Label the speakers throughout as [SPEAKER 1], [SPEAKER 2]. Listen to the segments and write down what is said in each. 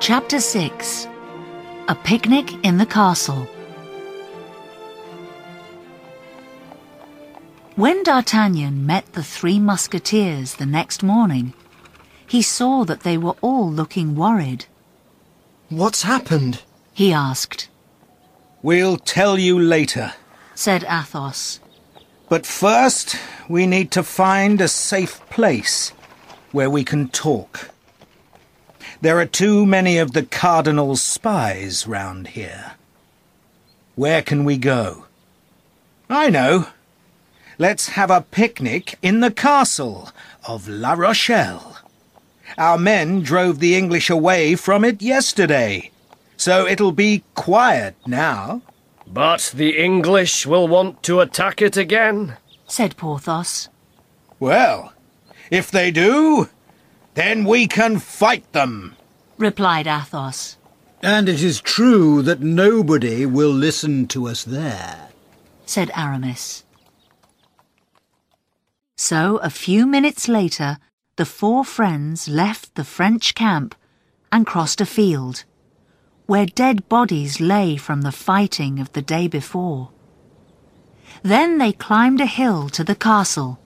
[SPEAKER 1] Chapter 6 A Picnic in the Castle. When D'Artagnan met the three musketeers the next morning, he saw that they were all looking worried.
[SPEAKER 2] What's happened?
[SPEAKER 1] He asked,
[SPEAKER 3] We'll tell you later.
[SPEAKER 1] said Athos.
[SPEAKER 3] But first, we need to find a safe place where we can talk. There are too many of the Cardinal's spies round here. Where can we go? I know. Let's have a picnic in the castle of La Rochelle. Our men drove the English away from it yesterday, so it'll be quiet now.
[SPEAKER 4] But the English will want to attack it again.
[SPEAKER 1] said Porthos.
[SPEAKER 3] Well, if they do, then we can fight them.
[SPEAKER 1] Replied Athos.
[SPEAKER 5] And it is true that nobody will listen to us there.
[SPEAKER 1] said Aramis. So, a few minutes later, the four friends left the French camp and crossed a field, where dead bodies lay from the fighting of the day before. Then they climbed a hill to the castle.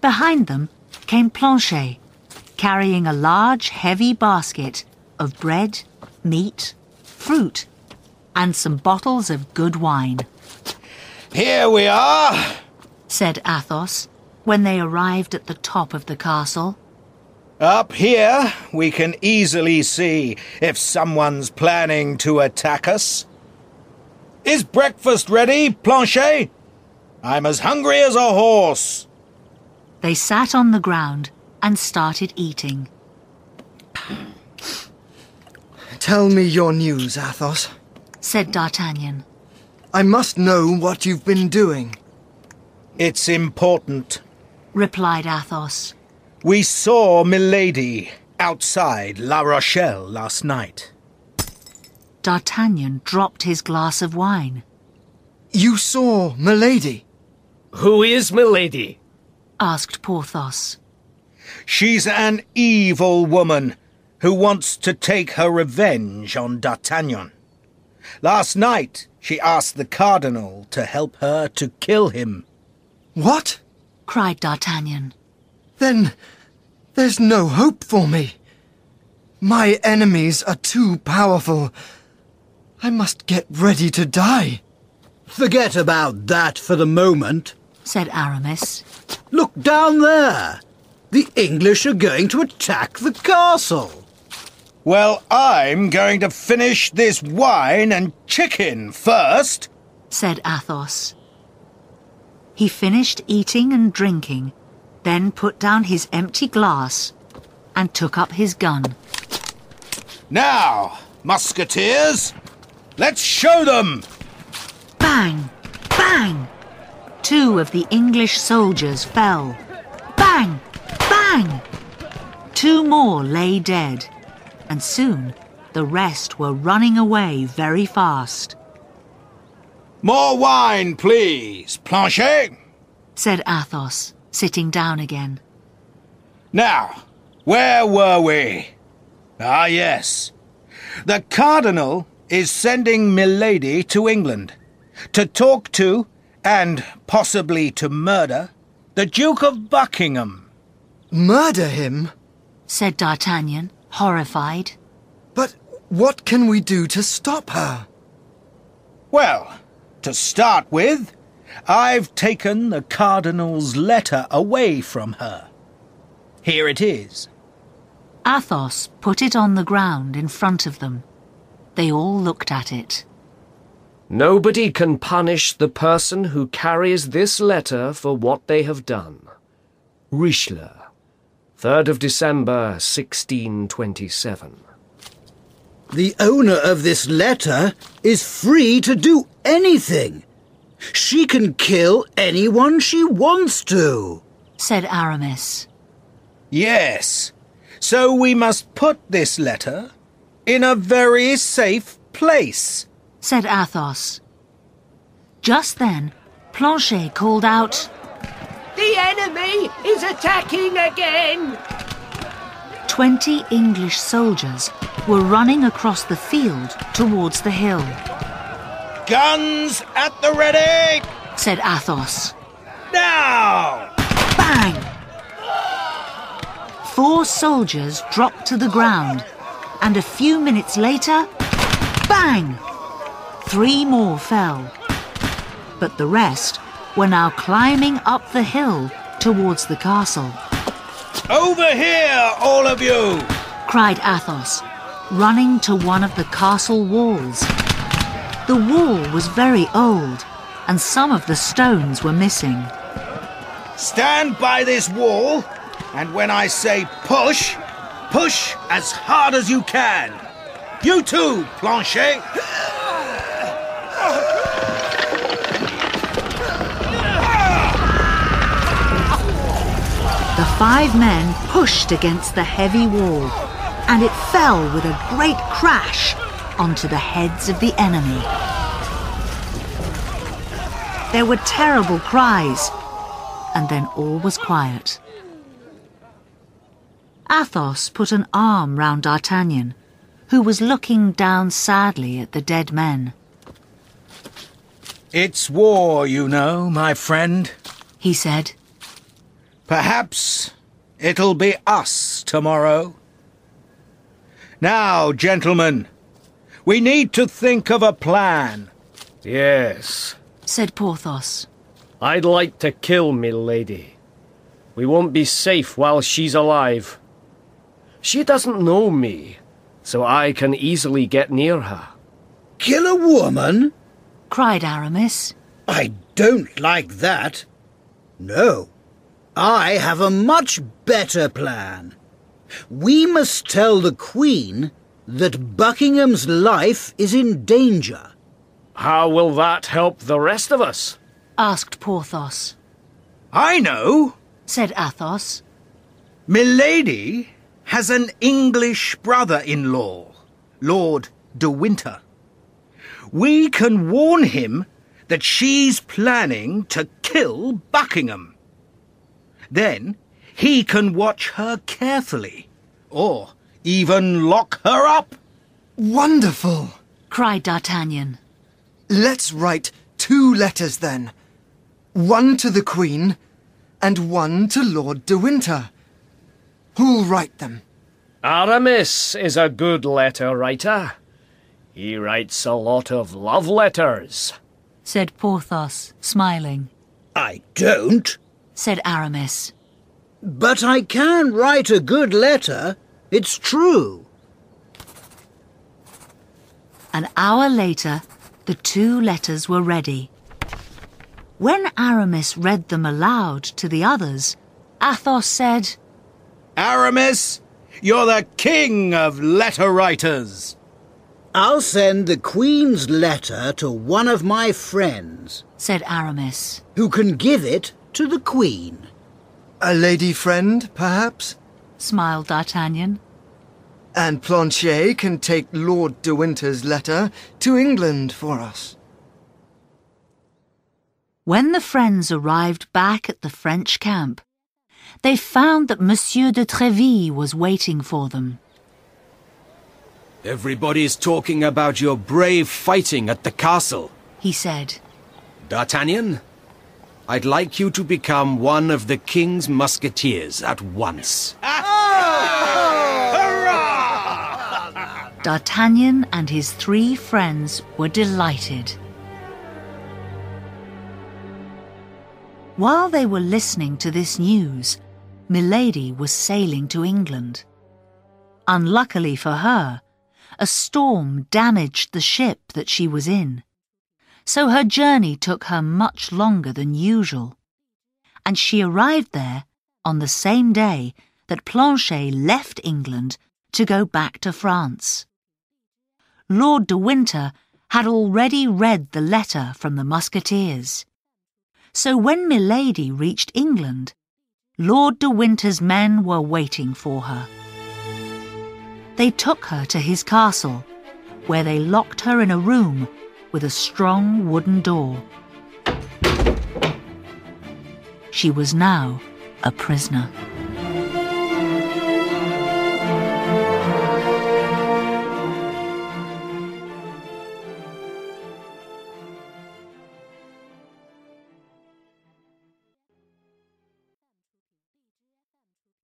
[SPEAKER 1] Behind them came Planchet, carrying a large, heavy basket of bread, meat, fruit, and some bottles of good wine.
[SPEAKER 3] Here we are.
[SPEAKER 1] said Athos when they arrived at the top of the castle.
[SPEAKER 3] Up here, we can easily see if someone's planning to attack us. Is breakfast ready, Planchet? I'm as hungry as a horse.
[SPEAKER 1] They sat on the ground and started eating.
[SPEAKER 2] Tell me your news, Athos.
[SPEAKER 1] Said D'Artagnan.
[SPEAKER 2] I must know what you've been doing.
[SPEAKER 3] It's important.
[SPEAKER 1] Replied Athos.
[SPEAKER 3] We saw Milady outside La Rochelle last night.
[SPEAKER 1] D'Artagnan dropped his glass of wine.
[SPEAKER 2] You saw Milady.
[SPEAKER 4] Who is Milady?
[SPEAKER 1] Asked Porthos.
[SPEAKER 3] She's an evil woman who wants to take her revenge on D'Artagnan. Last night, she asked the Cardinal to help her to kill him.
[SPEAKER 2] What?
[SPEAKER 1] Cried D'Artagnan.
[SPEAKER 2] Then there's no hope for me. My enemies are too powerful. I must get ready to die.
[SPEAKER 5] Forget about that for the moment.
[SPEAKER 1] Said Aramis.
[SPEAKER 5] Look down there. The English are going to attack the castle.
[SPEAKER 3] Well, I'm going to finish this wine and chicken first.
[SPEAKER 1] Said Athos. He finished eating and drinking, then put down his empty glass and took up his gun.
[SPEAKER 3] Now, musketeers, let's show them.
[SPEAKER 1] Bang! Bang! Two of the English soldiers fell. Bang! Bang! Two more lay dead, and soon the rest were running away very fast,
[SPEAKER 3] More wine, please, Planchet.
[SPEAKER 1] said Athos, sitting down again.
[SPEAKER 3] Now, where were we? Ah, yes. The Cardinal is sending Milady to England to talk to, and possibly to murder, the Duke of Buckingham.
[SPEAKER 2] Murder him?
[SPEAKER 1] said D'Artagnan, horrified.
[SPEAKER 2] But what can we do to stop her?
[SPEAKER 3] Well, to start with, I've taken the Cardinal's letter away from her. Here it is.
[SPEAKER 1] Athos put it on the ground in front of them. They all looked at it.
[SPEAKER 4] Nobody can punish the person who carries this letter for what they have done. Richelieu, 3rd of December, 1627.
[SPEAKER 5] The owner of this letter is free to do anything. She can kill anyone she wants to.
[SPEAKER 1] Said Aramis.
[SPEAKER 3] Yes. So we must put this letter in a very safe place.
[SPEAKER 1] Said Athos. Just then, Planchet called out,
[SPEAKER 6] The enemy is attacking again!
[SPEAKER 1] Twenty English soldiers were running across the field towards the hill,
[SPEAKER 3] Guns at the ready!
[SPEAKER 1] said Athos.
[SPEAKER 3] Now!
[SPEAKER 1] Bang! Four soldiers dropped to the ground, and a few minutes later, bang! Three more fell. But the rest were now climbing up the hill towards the castle,
[SPEAKER 3] Over here, all of you!
[SPEAKER 1] cried Athos, running to one of the castle walls. The wall was very old, and some of the stones were missing.
[SPEAKER 3] Stand by this wall, and when I say push, push as hard as you can. You too, Planchet.
[SPEAKER 1] Five men pushed against the heavy wall, and it fell with a great crash onto the heads of the enemy. There were terrible cries, and then all was quiet. Athos put an arm round D'Artagnan, who was looking down sadly at the dead men.
[SPEAKER 3] It's war, you know, my friend.
[SPEAKER 1] He said,
[SPEAKER 3] Perhaps it'll be us tomorrow. Now, gentlemen, we need to think of a plan.
[SPEAKER 4] Yes,
[SPEAKER 1] said Porthos.
[SPEAKER 4] I'd like to kill Milady. We won't be safe while she's alive. She doesn't know me, so I can easily get near her.
[SPEAKER 5] Kill a woman?
[SPEAKER 1] cried Aramis.
[SPEAKER 5] I don't like that. No, I have a much better plan. We must tell the Queen that Buckingham's life is in danger.
[SPEAKER 4] How will that help the rest of us?
[SPEAKER 1] asked Porthos.
[SPEAKER 3] I know.
[SPEAKER 1] Said Athos.
[SPEAKER 3] Milady has an English brother-in-law, Lord de Winter. We can warn him that she's planning to kill Buckingham. Then he can watch her carefully, or even lock her up.
[SPEAKER 2] Wonderful!
[SPEAKER 1] cried D'Artagnan.
[SPEAKER 2] Let's write two letters then. One to the Queen, and one to Lord de Winter. Who'll write them?
[SPEAKER 4] Aramis is a good letter writer. He writes a lot of love letters.
[SPEAKER 1] said Porthos, smiling.
[SPEAKER 5] I don't.
[SPEAKER 1] Said Aramis.
[SPEAKER 5] But I can write a good letter. It's true.
[SPEAKER 1] An hour later, the two letters were ready. When Aramis read them aloud to the others, Athos said,
[SPEAKER 3] Aramis, you're the king of letter writers.
[SPEAKER 5] I'll send the Queen's letter to one of my friends,
[SPEAKER 1] said Aramis.
[SPEAKER 5] who can give it to the Queen.
[SPEAKER 2] A lady friend, perhaps?
[SPEAKER 1] Smiled D'Artagnan.
[SPEAKER 2] And Planchet can take Lord de Winter's letter to England for us.
[SPEAKER 1] When the friends arrived back at the French camp, they found that Monsieur de Treville was waiting for them.
[SPEAKER 7] Everybody's talking about your brave fighting at the castle.
[SPEAKER 1] He said,
[SPEAKER 7] D'Artagnan, I'd like you to become one of the king's musketeers at once.
[SPEAKER 1] D'Artagnan and his three friends were delighted. While they were listening to this news, Milady was sailing to England. Unluckily for her, a storm damaged the ship that she was in, so her journey took her much longer than usual, and she arrived there on the same day that Planchet left England to go back to France. Lord de Winter had already read the letter from the Musketeers. So when Milady reached England, Lord de Winter's men were waiting for her. They took her to his castle, where they locked her in a room with a strong wooden door. She was now a prisoner.